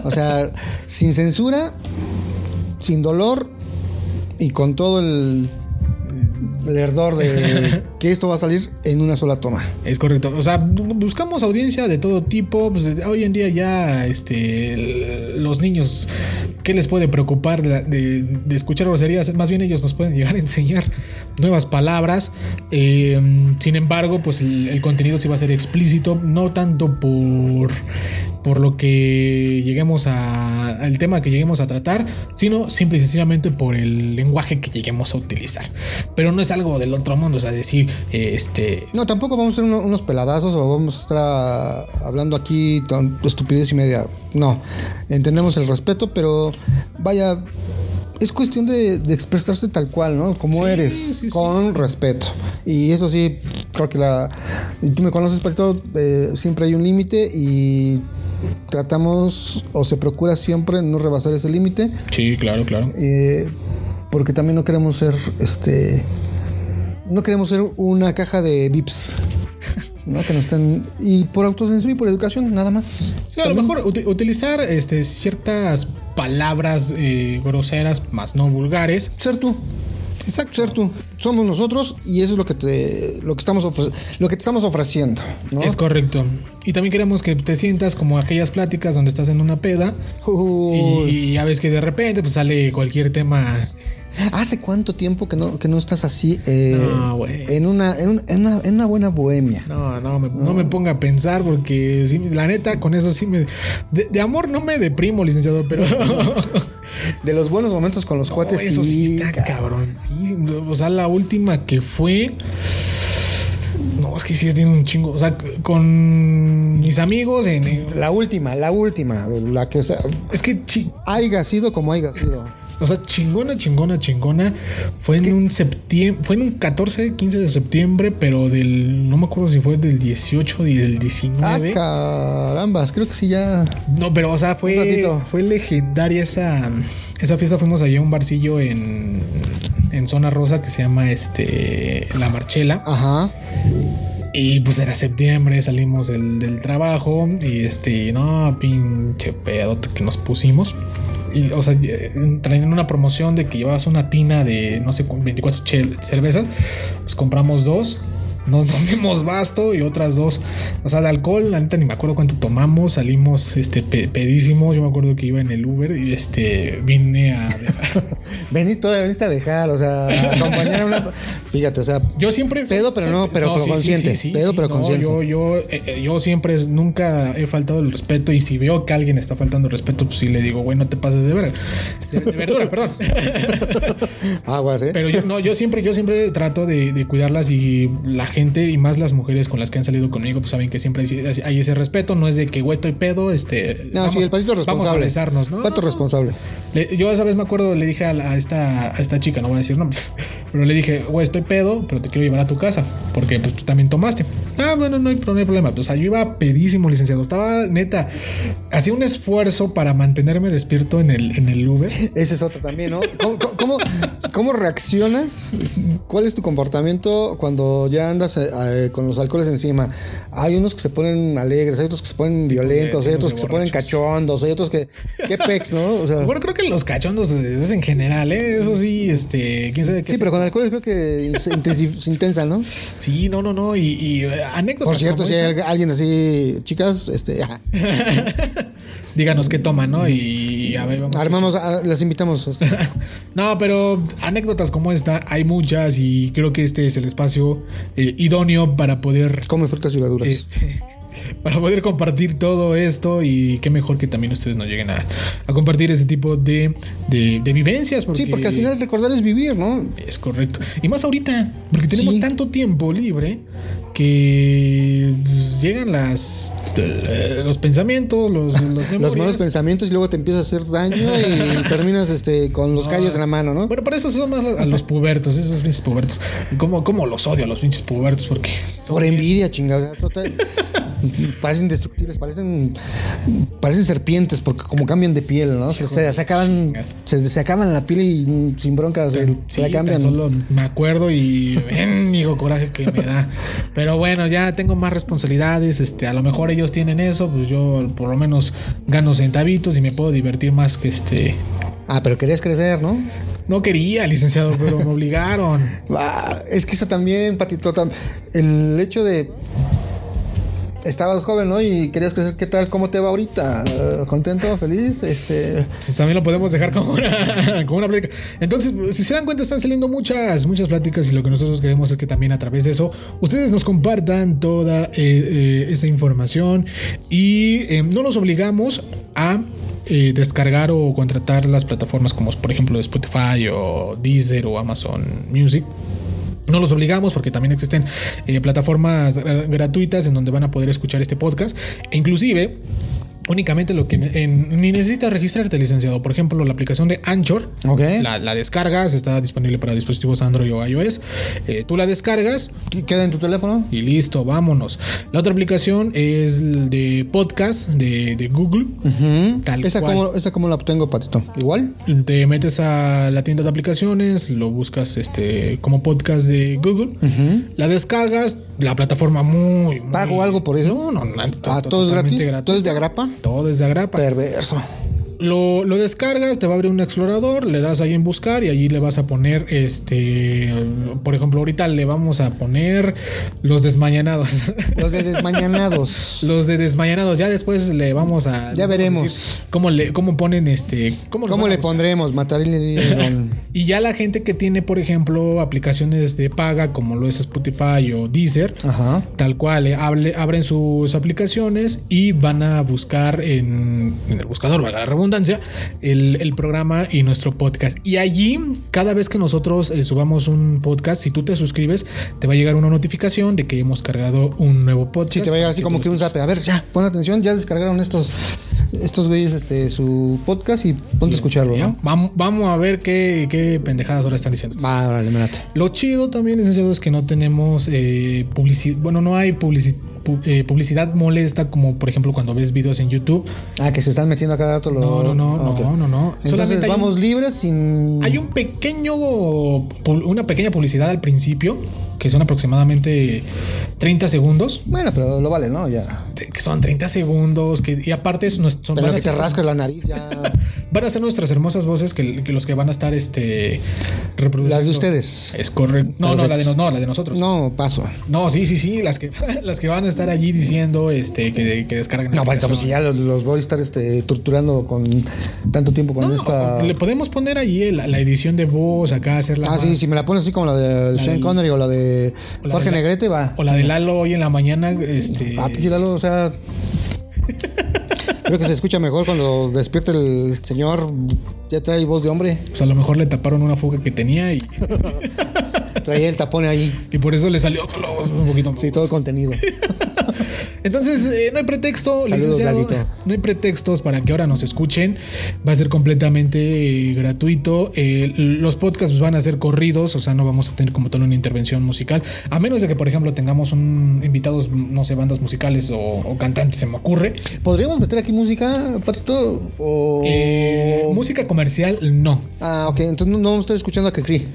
O sea, sin censura, sin dolor y con todo el, el ardor de [laughs] que esto va a salir en una sola toma. Es correcto. O sea, bu- buscamos audiencia de todo tipo. Pues, hoy en día ya este, los niños, ¿qué les puede preocupar de, la- de- de escuchar groserías? Más bien ellos nos pueden llegar a enseñar [laughs] nuevas palabras. Eh, sin embargo, pues el, el contenido sí va a ser explícito, no tanto por, por lo que lleguemos a, al tema que lleguemos a tratar, sino simple y sencillamente por el lenguaje que lleguemos a utilizar. Pero no es algo del otro mundo, o sea, decir, eh, este, No, tampoco vamos a ser uno- unos peladazos o vamos a estar ah, hablando aquí ton- estupidez y media. No, entendemos el respeto, pero vaya, es cuestión de, de expresarse tal cual, ¿no? Como Sí, eres, sí, sí. con respeto. Y eso sí, creo que la. Tú me conoces, Palito, eh, siempre hay un límite y tratamos o se procura siempre no rebasar ese límite. Sí, claro, claro. eh, porque también no queremos ser este. No queremos ser una caja de VIPs. [laughs] ¿no? Que nos estén. Y por autocensura y por educación, nada más. Sí, a lo mejor uti- utilizar este, ciertas palabras eh, groseras, más no vulgares. Ser tú. Exacto. Ser tú. Somos nosotros y eso es lo que te, lo que estamos lo que te estamos ofreciendo, ¿no? Es correcto. Y también queremos que te sientas como aquellas pláticas donde estás en una peda Uy. y, ya ves que de repente pues sale cualquier tema. ¿Hace cuánto tiempo que no, que no estás así eh, No, en, una, en, un- en una, en una buena bohemia? No, no me, no me ponga a pensar porque sí, la neta con eso sí me... De, de amor no me deprimo, licenciado, pero... [laughs] De los buenos momentos con los cuates, eso sí está ca- cabrón. Sí, o sea, la última que fue... No, es que sí tiene un chingo. O sea, con mis amigos en... La última, la última, la que sea, Es que haya sido como haya sido. O sea, chingona, chingona, chingona. Fue en un septiembre, fue en un 14, 15 de septiembre, pero del, no me acuerdo si fue del 18 y del Ah, 19. carambas, creo que sí ya. no, pero o sea, fue, fue legendaria esa, esa fiesta. Fuimos allá a un barcillo en, en Zona Rosa que se llama este La Marchela. Ajá. Y pues era septiembre, salimos del, del trabajo y este, no, pinche pedote que nos pusimos. Y, o sea, eh, traían una promoción de que llevabas una tina de, no sé, con 24 chel- cervezas. Pues compramos dos. Nos, nos dimos basto y otras dos. O sea, de alcohol, la neta ni me acuerdo cuánto tomamos. Salimos este, pe- pedísimos. Yo me acuerdo que iba en el Uber y este, vine a... [laughs] Vení, todavía veniste a dejar, o sea, a acompañar a una. Fíjate, o sea, Yo siempre. Pedo, pero no, pero- pero consciente. Pedo, pero no, consciente. Yo, yo, eh, eh, yo siempre nunca he faltado el respeto. Y si veo que alguien está faltando el respeto, pues sí le digo, güey, no te pases de ver. De, de verdura, [laughs] perdón. aguas, ¿eh? Pero yo no, yo siempre, yo siempre trato de, de cuidarlas y la gente y más las mujeres con las que han salido conmigo, pues saben que siempre hay, hay ese respeto. No es de que güey estoy pedo, este. no, sí, el patito es responsable. Vamos a besarnos, ¿no? Pato responsable. Le- yo esa vez me acuerdo, le dije a, la- a esta, a esta chica, no voy a decir nombres, [laughs] pero le dije, güey, estoy pedo, pero te quiero llevar a tu casa, porque pues tú también tomaste. Ah, bueno, no hay, no hay problema. O sea, yo iba pedísimo, licenciado. Estaba neta, hacía un esfuerzo para mantenerme despierto en el, en el Uber. Ese es otro también, ¿no? ¿Cómo, cómo- cómo, cómo reaccionas? ¿Cuál es tu comportamiento cuando ya andas eh, eh, con los alcoholes encima? Hay unos que se ponen alegres, hay otros que se ponen violentos, hay otros que se ponen cachondos, hay otros que... ¿Qué pex, no? O sea, Bueno, creo que los cachondos es en general, ¿eh? Eso sí, este, quién sabe qué. sí, pero con alcoholes creo que se, se intensa, ¿no? Sí, no, no, no. Y, y, eh, anécdotas. Por cierto, si hay alguien así, chicas, este. [laughs] díganos qué toman, ¿no? Y a ver, vamos. a armamos, a- las invitamos. [laughs] No, pero anécdotas como esta hay muchas y creo que este es el espacio eh, idóneo para poder Come frutas y verduras. este, [laughs] para poder compartir todo esto y qué mejor que también ustedes nos lleguen a, a compartir ese tipo de, de, de vivencias. Porque Sí, porque al final recordar es vivir, ¿no? es correcto. Y más ahorita, porque tenemos Sí. tanto tiempo libre que pues, llegan las eh, los pensamientos, los, los, [laughs] malos pensamientos y luego te empieza a hacer daño y [laughs] terminas este, con los callos en la mano, ¿no? Bueno, por eso son más a los pubertos, esos pinches pubertos. ¿Cómo, cómo los odio a los pinches pubertos? Porque Por envidia, chingada. [laughs] parecen indestructibles, parecen parecen serpientes porque como cambian de piel, ¿no? Se, se, se acaban se, se acaban la piel y sin broncas se, Sí, la cambian. solo me acuerdo y [laughs] digo coraje que me da. Pero bueno, ya tengo más responsabilidades. Este, a lo mejor ellos tienen eso, pues yo por lo menos gano centavitos y me puedo divertir más que este. Ah, pero querías crecer, ¿no? No quería, licenciado, pero me obligaron. [laughs] Ah, es que eso también, Patito, el hecho de estabas joven, ¿no? Y querías crecer, ¿qué tal? ¿Cómo te va ahorita? Eh, ¿Contento? ¿Feliz? Este, también lo podemos dejar como una, [laughs] como una plática. Entonces, si se dan cuenta, están saliendo muchas, muchas pláticas y lo que nosotros queremos es que también a través de eso ustedes nos compartan toda eh, eh, esa información y eh, no los obligamos a eh, descargar o contratar las plataformas como por ejemplo Spotify o Deezer o Amazon Music. No los obligamos porque también existen eh, plataformas gra- gratuitas en donde van a poder escuchar este podcast. E inclusive Únicamente lo que en- ni necesitas registrarte, licenciado. Por ejemplo, la aplicación de Anchor. Ok. La, la descargas, está disponible para dispositivos Android o iOS. Eh, tú la descargas ¿Qué ¿Queda en tu teléfono? y listo, vámonos. La otra aplicación es de podcast de, de Google. Ujú. Tal ¿Esa, cual. cómo, ¿Esa cómo la obtengo, Patito? ¿Igual? Te metes a la tienda de aplicaciones, lo buscas este como podcast de Google, la descargas, la plataforma muy, muy- ¿Pago algo por eso? No, no, no. Ah, ¿todo es totalmente gratis? ¿Todo es de agrapa? Todo es de agrapa. Perverso. Lo, lo descargas, te va a abrir un explorador, le das ahí en buscar y allí le vas a poner, este, por ejemplo, ahorita le vamos a poner los desmañanados. [laughs] Los de desmañanados. los de desmañanados, ya después le vamos a... les vamos a veremos. decir cómo, le, cómo ponen este... Cómo, ¿Cómo a le pondremos? Mataril [laughs] Y ya la gente que tiene, por ejemplo, aplicaciones de paga como lo es Spotify o Deezer, Ajá. tal cual, eh, hable- abren sus aplicaciones y van a buscar en, en el buscador, valga la redundancia, el, el programa y nuestro podcast. Y allí, cada vez que nosotros eh, subamos un podcast, si tú te suscribes, te va a llegar una notificación de que hemos cargado un nuevo podcast. Sí, te va a llegar así como que un zape. A ver, ya, pon atención, ya descargaron estos estos güeyes este, su podcast y ponte a escucharlo, ¿no? Vamos, vamos a ver qué, qué pendejadas ahora están diciendo. Va, órale. Lo chido también, licenciado, es que no tenemos publicidad. Bueno, no hay publici- pu- eh, publicidad molesta, como por ejemplo cuando ves videos en YouTube. Ah, que se están metiendo a cada rato los. No, no, no, Ah, ok. no, no, no. Entonces Solamente hay un- vamos libres sin. Hay un pequeño, una pequeña publicidad al principio, que son aproximadamente 30 segundos. Bueno, pero lo vale, ¿no? Ya. Que son 30 segundos, que, y aparte son- Pero que te ser, rascas la nariz ya. [laughs] van a ser nuestras hermosas voces que, que los que van a estar este, reproduciendo. Las de ustedes. Es correcto. No, no, la de, no, no, la de nosotros. No, paso. No, sí, sí, sí, las que, [laughs] las que van a estar allí diciendo este, que, que descarguen. la No, aplicación. pues si ya los, los voy a estar este, torturando con tanto tiempo con No, esta. Le podemos poner ahí la, la edición de voz, acá hacerla. Ah, sí, más- si me la pones así como la de Sean del- Connery o la de Jorge de Negrete, va. O la de Lalo hoy en la mañana, este. Ah, pinche Lalo, o sea. Creo que se escucha mejor cuando despierta el señor. Ya trae voz de hombre. Pues a lo mejor le taparon una fuga que tenía y, [laughs] Traía el tapón ahí. y por eso le salió un poquito. Sí, todo el contenido. [laughs] Entonces, eh, no hay pretexto, Saludos, licenciado. No hay pretextos para que ahora nos escuchen. Va a ser completamente eh, gratuito. Eh, los podcasts van a ser corridos, o sea, no vamos a tener como tal una intervención musical. A menos de que, por ejemplo, tengamos un invitados, no sé, bandas musicales o, o cantantes, se me ocurre. ¿Podríamos meter aquí música, Patito? O... Música comercial, no. Ah, ok. Entonces no, no vamos a estar escuchando a Cricri.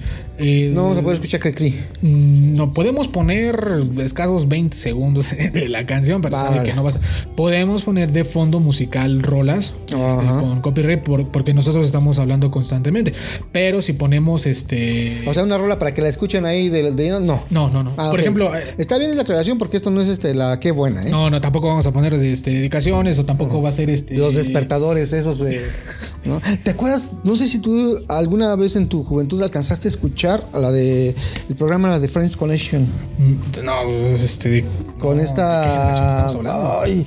No vamos a poder escuchar a Cricri. Mm, No podemos poner escasos 20 segundos [laughs] de la canción, sabe Vale. que no vas a- Podemos poner de fondo musical rolas este, con copyright por- porque nosotros estamos hablando constantemente. Pero si ponemos este. O sea, una rola para que la escuchen ahí de, de- no. no, no, no. Ah, por ejemplo, eh, Está bien la aclaración porque esto no es este la qué buena, ¿eh? no, no, tampoco vamos a poner este, dedicaciones o tampoco va a ser este. Los despertadores esos de... ¿no? ¿Te acuerdas? No sé si tú alguna vez en tu juventud alcanzaste a escuchar a la de el programa la de Friends Connection Mm, No, este. con no, ¿de qué generación esta estamos hablando? ay,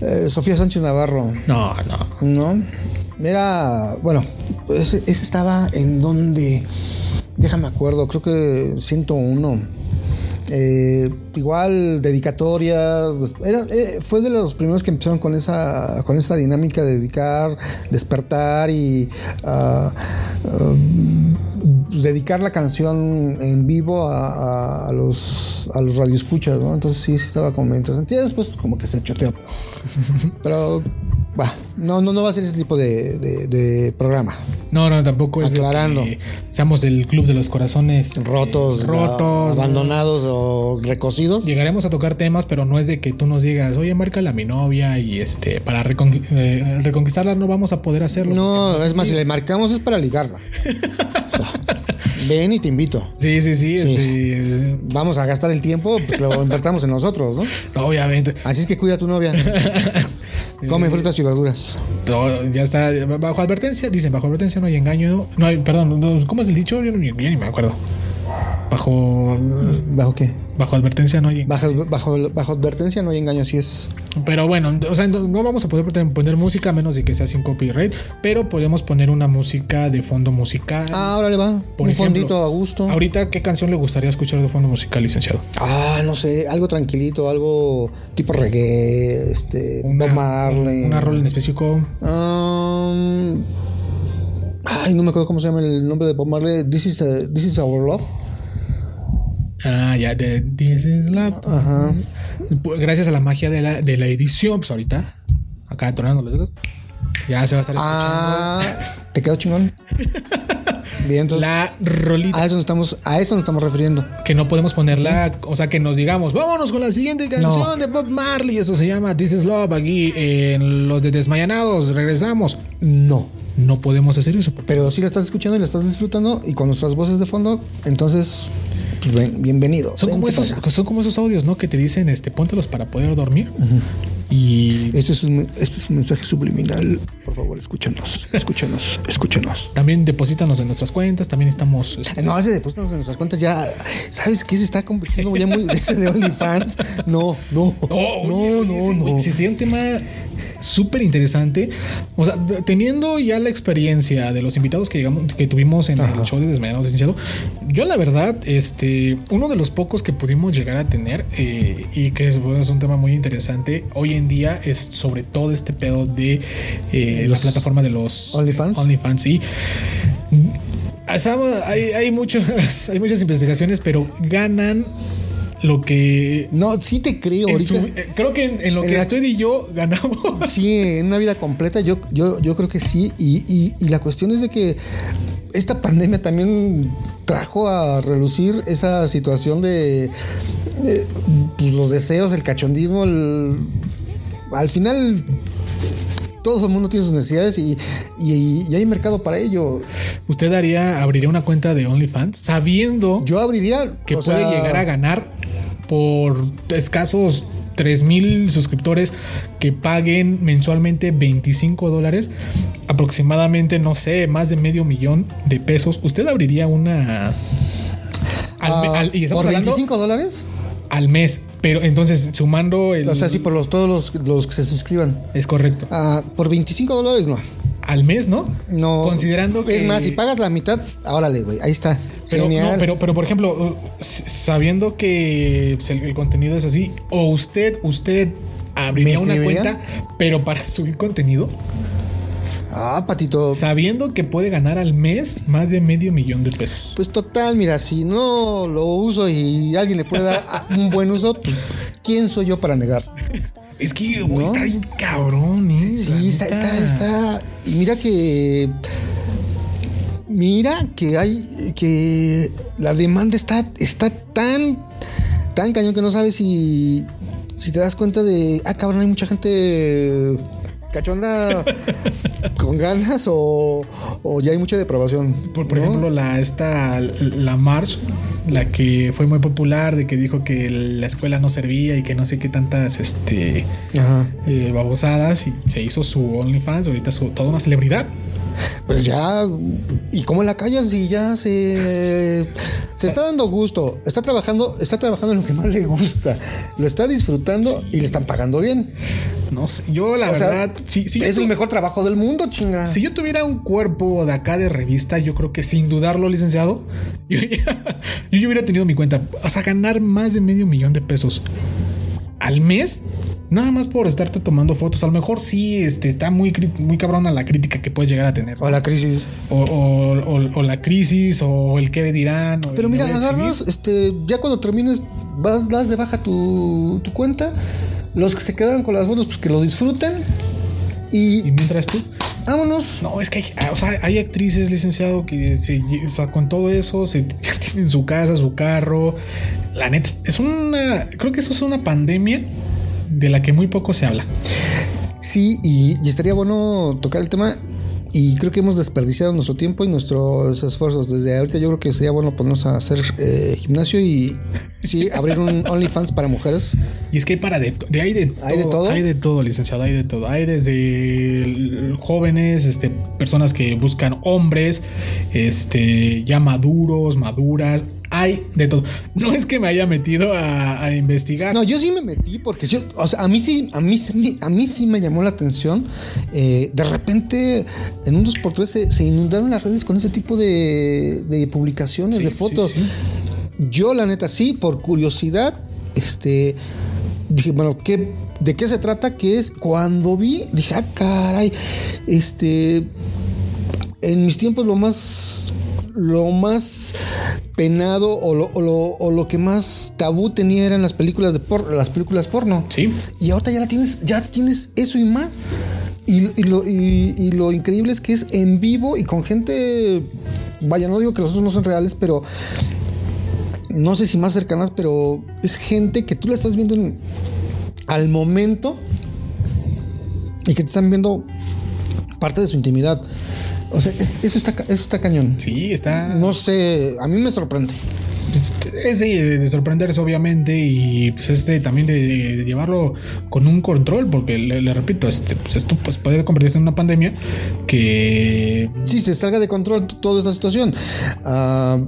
eh, Sofía Sánchez Navarro, No, no. ¿no? Era, bueno, ese, ese estaba en donde déjame acuerdo, creo que 101. Eh, igual dedicatorias era, eh, fue de los primeros que empezaron con esa con esa dinámica de dedicar despertar y ah, ah, dedicar la canción en vivo a, a- a los a los radioescuchas ¿no? entonces sí, sí estaba como interesante y después como que se choteó [laughs] pero va no no no va a ser ese tipo de, de- de programa No, no, tampoco es de que seamos el club de los corazones este, rotos rotos, a- abandonados o recocidos Llegaremos a tocar temas, pero no es de que tú nos digas, oye, márcala a mi novia y este, para recon- eh, reconquistarla no vamos a poder hacerlo. No, porque es más, si le marcamos es para ligarla. [laughs] Ven y te invito. Sí, sí, sí, Sí. Vamos a gastar el tiempo, pues lo invertamos en nosotros, ¿no? [laughs] obviamente. Así es que cuida a tu novia. [laughs] Come frutas y verduras. Ya está bajo advertencia, dicen, bajo advertencia no hay engaño. No hay, perdón, no, ¿cómo es el dicho? Yo, yo ni me acuerdo. Bajo. ¿Bajo qué? Bajo advertencia no hay. Bajo, bajo, bajo advertencia no hay engaño, así es. Pero bueno, o sea, no vamos a poder poner música a menos de que sea sin copyright, pero podemos poner una música de fondo musical. Ah, ahora le va. Por un ejemplo, fondito a gusto. Ahorita, ¿qué canción le gustaría escuchar de fondo musical, licenciado? Ah, no sé, algo tranquilito, algo tipo reggae, este, Bob Marley. Una rol en específico. Um, ay, no me acuerdo cómo se llama el nombre de Bob Marley. This is, This is Our Love. Ah, ya, de This is Love. Ajá. Pues, Gracias a la magia de la, de la edición, pues ahorita, acá tronando los dedos, ya se va a estar escuchando Ah, te quedó chingón. Bien, entonces. la rolita. A eso nos estamos, a eso nos estamos refiriendo. Que no podemos ponerla, o sea, que nos digamos, vámonos con la siguiente canción de Bob Marley. Eso se llama This is Love. Aquí en los de Desmayanados, regresamos. No. No podemos hacer eso. Pero si la estás escuchando y la estás disfrutando y con nuestras voces de fondo, entonces, pues ven- bienvenido. Son como, esos, son como esos audios, ¿no? Que te dicen, este, póntelos para poder dormir. Y Este es, un, este es un mensaje subliminal. Por favor, escúchanos, escúchanos, escúchanos. también deposítanos en nuestras cuentas. También estamos. este, [laughs] No, ese depósito en nuestras cuentas ya. ¿Sabes qué? Se está convirtiendo ya muy ese de OnlyFans. No, no. [laughs] No, no, ese, no. sí, sería un tema súper interesante. O sea, teniendo ya la experiencia de los invitados que llegamos, que tuvimos en el show de Desmayado Licenciado, yo la verdad, este, uno de los pocos que pudimos llegar a tener eh, y que es, bueno, es un tema muy interesante hoy en día es sobre todo este pedo de eh, la plataforma de los OnlyFans. OnlyFans, sí. Hay, hay, muchos, [laughs] hay muchas investigaciones, pero ganan lo que No, sí te creo. en Ahorita. su- eh, creo que en, en lo en que la- usted y yo ganamos. [laughs] Sí, en una vida completa, yo, yo, yo creo que sí. Y, y- y la cuestión es de que esta pandemia también trajo a relucir esa situación de, de, pues, los deseos, el cachondismo. el- al final, todo el mundo tiene sus necesidades y, y- y hay mercado para ello. Usted haría, abriría una cuenta de OnlyFans sabiendo Yo abriría. que puede sea, llegar a ganar por escasos 3 mil suscriptores que paguen mensualmente 25 dólares, aproximadamente, no sé, más de medio millón de pesos. ¿Usted abriría una... Al, ah, al- y ¿Por hablando 25 dólares? al mes, pero entonces sumando el... O sea, sí, por los, todos los, los que se suscriban. Es correcto. Ah, por 25 dólares no. Al mes, ¿no? No. Considerando que... Es más, si pagas la mitad, órale, güey. Ahí está. Pero, Genial. no, pero, pero por ejemplo, uh, sabiendo que el, contenido es así, o usted, usted abriría ¿Me una cuenta, pero para subir contenido, Ah, patito. sabiendo que puede ganar al mes más de medio millón de pesos. Pues total, mira, si no lo uso y alguien le puede dar [laughs] un buen uso, pues, ¿quién soy yo para negar? Es que, güey, ¿No? está bien cabrón, ¿eh? Sí, está, está, está. Y mira que. Mira que hay. que la demanda está, está tan. tan cañón que no sabes si. si te das cuenta de. Ah, cabrón, hay mucha gente. Cachonda con ganas o, o ya hay mucha depravación. Por, por ¿no? ejemplo, la esta la March, la que fue muy popular, de que dijo que la escuela no servía y que no sé qué tantas este eh, babosadas y se hizo su OnlyFans, ahorita es toda una celebridad. Pues ya, ¿y cómo la callas si ya se, se está dando gusto? Está trabajando, está trabajando en lo que más le gusta. Lo está disfrutando y le están pagando bien. No sé, yo la O sea, verdad, si, si yo es tu- el mejor trabajo del mundo, chinga. si yo tuviera un cuerpo de acá de revista, yo creo que sin dudarlo, licenciado, [laughs] yo ya, yo ya hubiera tenido mi cuenta. O sea, ganar más de medio millón de pesos al mes, nada más por estarte tomando fotos. A lo mejor sí este, está muy, muy cabrona la crítica que puedes llegar a tener. O la crisis. O, o- o- o la crisis, o el qué dirán. Pero mira, agarras, este, ya cuando termines, vas, das de baja tu, tu cuenta. Los que se quedaron con las fotos, pues que lo disfruten. Y Y mientras tú, vámonos. No, es que hay, o sea, hay actrices, licenciado, que se, o sea, con todo eso se [laughs] tienen su casa, su carro. La neta, es una. Creo que eso es una pandemia de la que muy poco se habla. Sí, y, y estaría bueno tocar el tema. Y creo que hemos desperdiciado nuestro tiempo y nuestros esfuerzos. Desde ahorita yo creo que sería bueno ponernos a hacer eh, gimnasio y, Sí, [laughs] abrir un OnlyFans para mujeres. Y es que hay para de, de hay de ¿Hay de todo? Hay de todo, licenciado, hay de todo. Hay desde jóvenes, este, personas que buscan hombres, este, ya maduros, maduras. Hay de todo. No es que me haya metido a, a investigar. No, yo sí me metí porque yo, o sea, a mí sí, a mí, a mí sí me llamó la atención. Eh, de repente, en un 2x3 se, se inundaron las redes con ese tipo de, de publicaciones, Sí, de fotos. sí. Yo, la neta, sí, por curiosidad, este, dije, bueno, ¿qué, ¿de qué se trata? ¿Qué es? Cuando vi, dije, ah, caray, este, en mis tiempos lo más lo más penado o lo, o lo- o lo que más tabú tenía eran las películas de por, las películas porno. Sí. Y ahora ya la tienes, ya tienes eso y más. Y, y lo, y- y lo increíble es que es en vivo y con gente. Vaya, no digo que los otros no son reales, pero. No sé si más cercanas, pero es gente que tú la estás viendo en- al momento y que te están viendo parte de su intimidad. O sea, es- eso, está, eso está cañón. Sí, está. No sé, a mí me sorprende. Es de, de sorprenderse, obviamente, y pues este también de, de llevarlo con un control, porque le, le repito, este, pues esto pues, puede convertirse en una pandemia que Sí, se salga de control toda esta situación. Ah,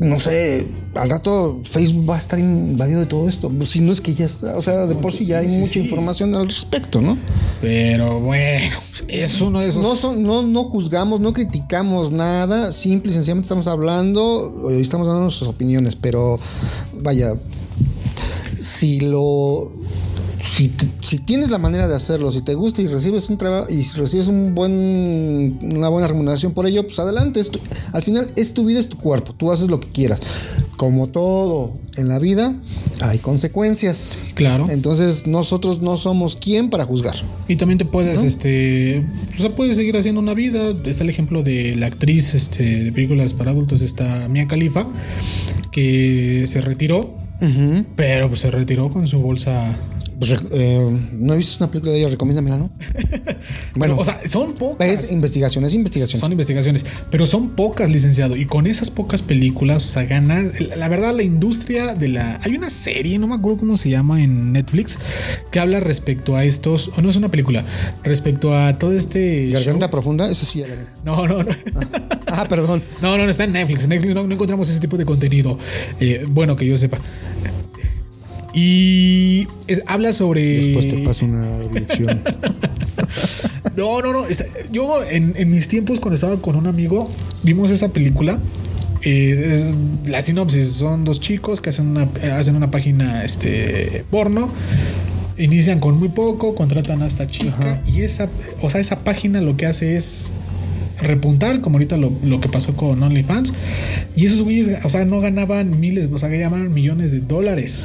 no sé, al rato Facebook va a estar invadido de todo esto. Si no es que ya está, o sea, de por sí ya hay Sí, mucha sí. información al respecto, ¿no? Pero bueno, es uno de esos. No, son- no, no juzgamos, no criticamos nada, simple y sencillamente estamos hablando, eh, estamos dando nuestras opiniones, pero vaya, si lo... Si, te- si tienes la manera de hacerlo, si te gusta y recibes un trabajo y si recibes un buen, una buena remuneración por ello, pues adelante. tu- al final es tu vida, es tu cuerpo, tú haces lo que quieras. Como todo en la vida, hay consecuencias. Claro. Entonces nosotros no somos quien para juzgar. Y también te puedes, este, o sea, puedes seguir haciendo una vida. Está el ejemplo de la actriz, este, de películas para adultos, esta Mia Khalifa, que se retiró, pero pues se retiró con su bolsa. Eh, no he visto una película de ella, recomiéndamela, ¿no? [laughs] Bueno, o sea, son pocas. es investigación, es investigación. Son investigaciones, pero son pocas, licenciado. Y con esas pocas películas, o sea, gana. La verdad, la industria de la. Hay una serie, no me acuerdo cómo se llama en Netflix, que habla respecto a estos. O no es una película, respecto a todo este. Garganta show. profunda, eso sí. No, no, no. [laughs] Ah, perdón. No, no, no está en Netflix. En Netflix no, no encontramos ese tipo de contenido. Eh, bueno, que yo sepa. Y es- habla sobre. Después te paso una dirección. [laughs] No, no, no. Yo en, en mis tiempos cuando estaba con un amigo vimos esa película. Eh, es- la sinopsis son dos chicos que hacen una, hacen una página este, porno. Inician con muy poco, contratan a esta chica Ajá. y esa, o sea, esa página lo que hace es repuntar, como ahorita lo, lo que pasó con OnlyFans. Y esos güeyes, o sea, no ganaban miles, o sea, que llamaban millones de dólares.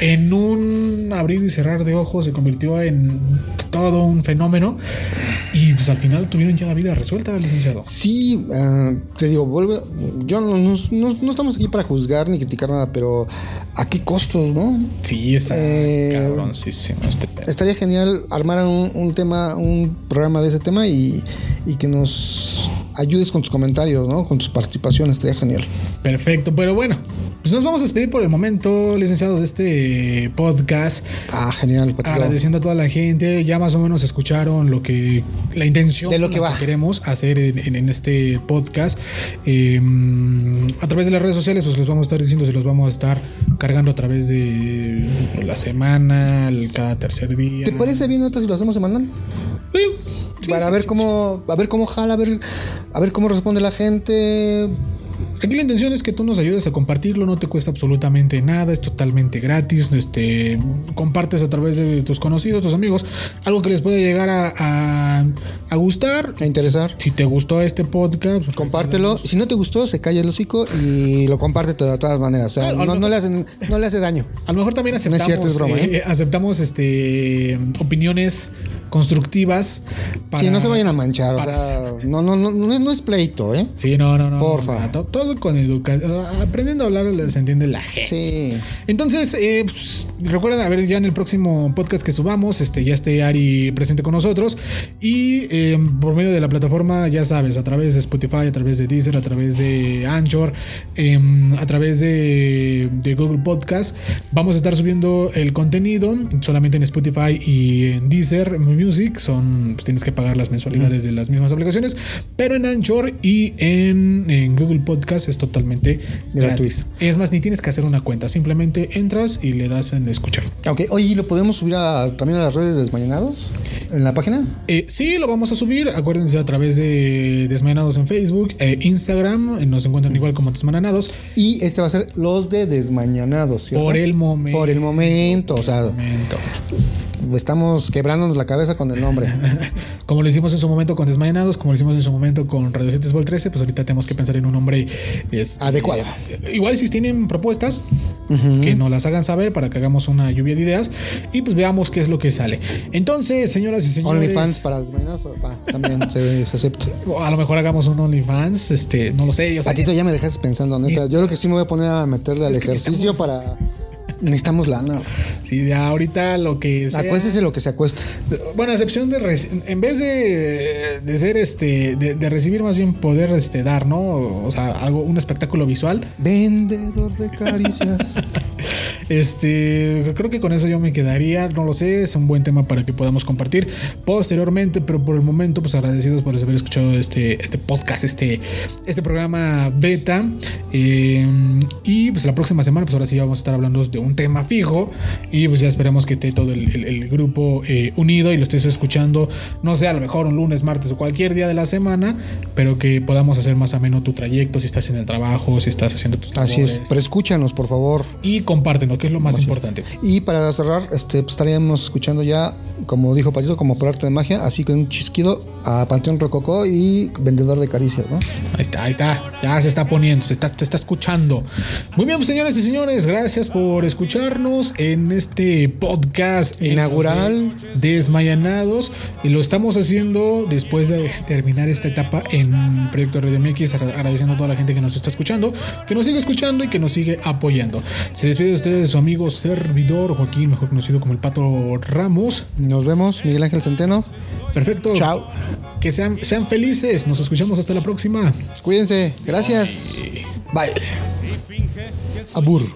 En un abrir y cerrar de ojos se convirtió en todo un fenómeno y pues al final tuvieron ya la vida resuelta, licenciado. Sí, ah, te digo, vuelve. Yo no, no, no- no estamos aquí para juzgar ni criticar nada, pero ¿a qué costos, no? Sí, está Eh, cabroncísimo este pedo. Estaría genial armar un, un tema, un programa de ese tema y, y que nos ayudes con tus comentarios, ¿no? Con tus participaciones, estaría genial. Perfecto, pero bueno, pues nos vamos a despedir por el momento, licenciado, de este podcast. Ah, genial. Agradeciendo a toda la gente, ya más o menos escucharon lo que la intención De lo que va. queremos hacer en, en- en este podcast. Eh, a través de las redes sociales, pues les vamos a estar diciendo, se los vamos a estar cargando a través de la semana, el- cada tercer día. ¿Te parece bien ahorita si lo hacemos semanal? Sí, sí, para sí, ver cómo, a ver cómo jala, a ver, a ver cómo responde la gente. Aquí la intención es que tú nos ayudes a compartirlo, no te cuesta absolutamente nada, es totalmente gratis. Este, compartes a través de tus conocidos, tus amigos, algo que les pueda llegar a, a- a gustar. A interesar. Si te gustó este podcast, pues, Compártelo. Si no te gustó, se calla el hocico y lo comparte de todas maneras. O sea, Ah, no, no. no le, hacen, no le hace daño. A lo mejor también No es aceptamos, cierto, es broma, eh, aceptamos este opiniones constructivas. Para, sí, no se vayan a manchar. O sea, no, no, no, no es pleito, ¿eh? Sí, no, no, no. Porfa. todo, con educación. Aprendiendo a hablar se entiende la gente. Sí. Entonces, eh, pues, recuerden, a ver, ya en el próximo podcast que subamos, este, ya esté Ari presente con nosotros. Y eh, por medio de la plataforma, ya sabes, a través de Spotify, a través de Deezer, a través de Anchor, em, a través de, de Google Podcast, vamos a estar subiendo el contenido solamente en Spotify y en Deezer Music. Son, pues tienes que pagar las mensualidades de las mismas aplicaciones, pero en Anchor y en, Google Podcast es totalmente gratuito. Es más, ni tienes que hacer una cuenta, simplemente entras y le das en escuchar. Ok, oye, ¿lo podemos subir también a las redes de Desmañanados? ¿En la página? Eh, sí, lo vamos a subir. Acuérdense a través de Desmañanados en Facebook, e Instagram, nos encuentran igual como Desmañanados. Y este va a ser los de Desmañanados. Por el momento. Por el momento, o sea. Momento estamos quebrándonos la cabeza con el nombre. [laughs] como lo hicimos en su momento con Desmayanados, como lo hicimos en su momento con Radio 7 Vol 13, pues ahorita tenemos que pensar en un nombre este, adecuado. igual si tienen propuestas, que nos las hagan saber para que hagamos una lluvia de ideas y pues veamos qué es lo que sale. Entonces, señoras y señores. OnlyFans para Desmayanados, también se, acepta. A lo mejor hagamos un OnlyFans, este, no lo sé. Yo Patito, ya me dejas pensando, neta. Yo creo que sí me voy a poner a meterle al ejercicio para Necesitamos lana. Sí, ya ahorita lo que sea, Acuéstese lo que se acuesta. Bueno, a excepción de en vez de, de ser este de, recibir más bien poder este dar, ¿no? O sea, algo un espectáculo visual. Vendedor de caricias. [laughs] este, creo que con eso yo me quedaría, no lo sé, es un buen tema para que podamos compartir posteriormente, pero por el momento pues agradecidos por haber escuchado este este podcast, este este programa beta eh, y pues la próxima semana pues ahora sí vamos a estar hablando de un tema fijo y pues ya esperemos que esté todo el, grupo eh, unido y lo estés escuchando, no sé, a lo mejor un lunes, martes o cualquier día de la semana, pero que podamos hacer más ameno tu trayecto, si estás en el trabajo, si estás haciendo tus Así es, pero escúchanos, por favor. Y compártenos, que es lo más importante. Y para cerrar, este, pues, estaríamos escuchando ya, como dijo Patito, como por arte de magia, así que un chisquido a Panteón Rococó y Vendedor de Caricias, ¿no? Ahí está, ahí está, ya se está poniendo, se está, se está escuchando. Muy bien, pues, señores y señores, gracias por escuchar escucharnos en este podcast inaugural Desmayanados y lo estamos haciendo después de terminar esta etapa en Proyecto Radio MX agradeciendo a toda la gente que nos está escuchando, que nos sigue escuchando y que nos sigue apoyando. Se despide de ustedes su amigo servidor Joaquín, mejor conocido como el Pato Ramos. Nos vemos, Miguel Ángel Centeno. Perfecto. Chao. Que sean, sean felices. Nos escuchamos hasta la próxima. Cuídense. Gracias. Bye. Abur.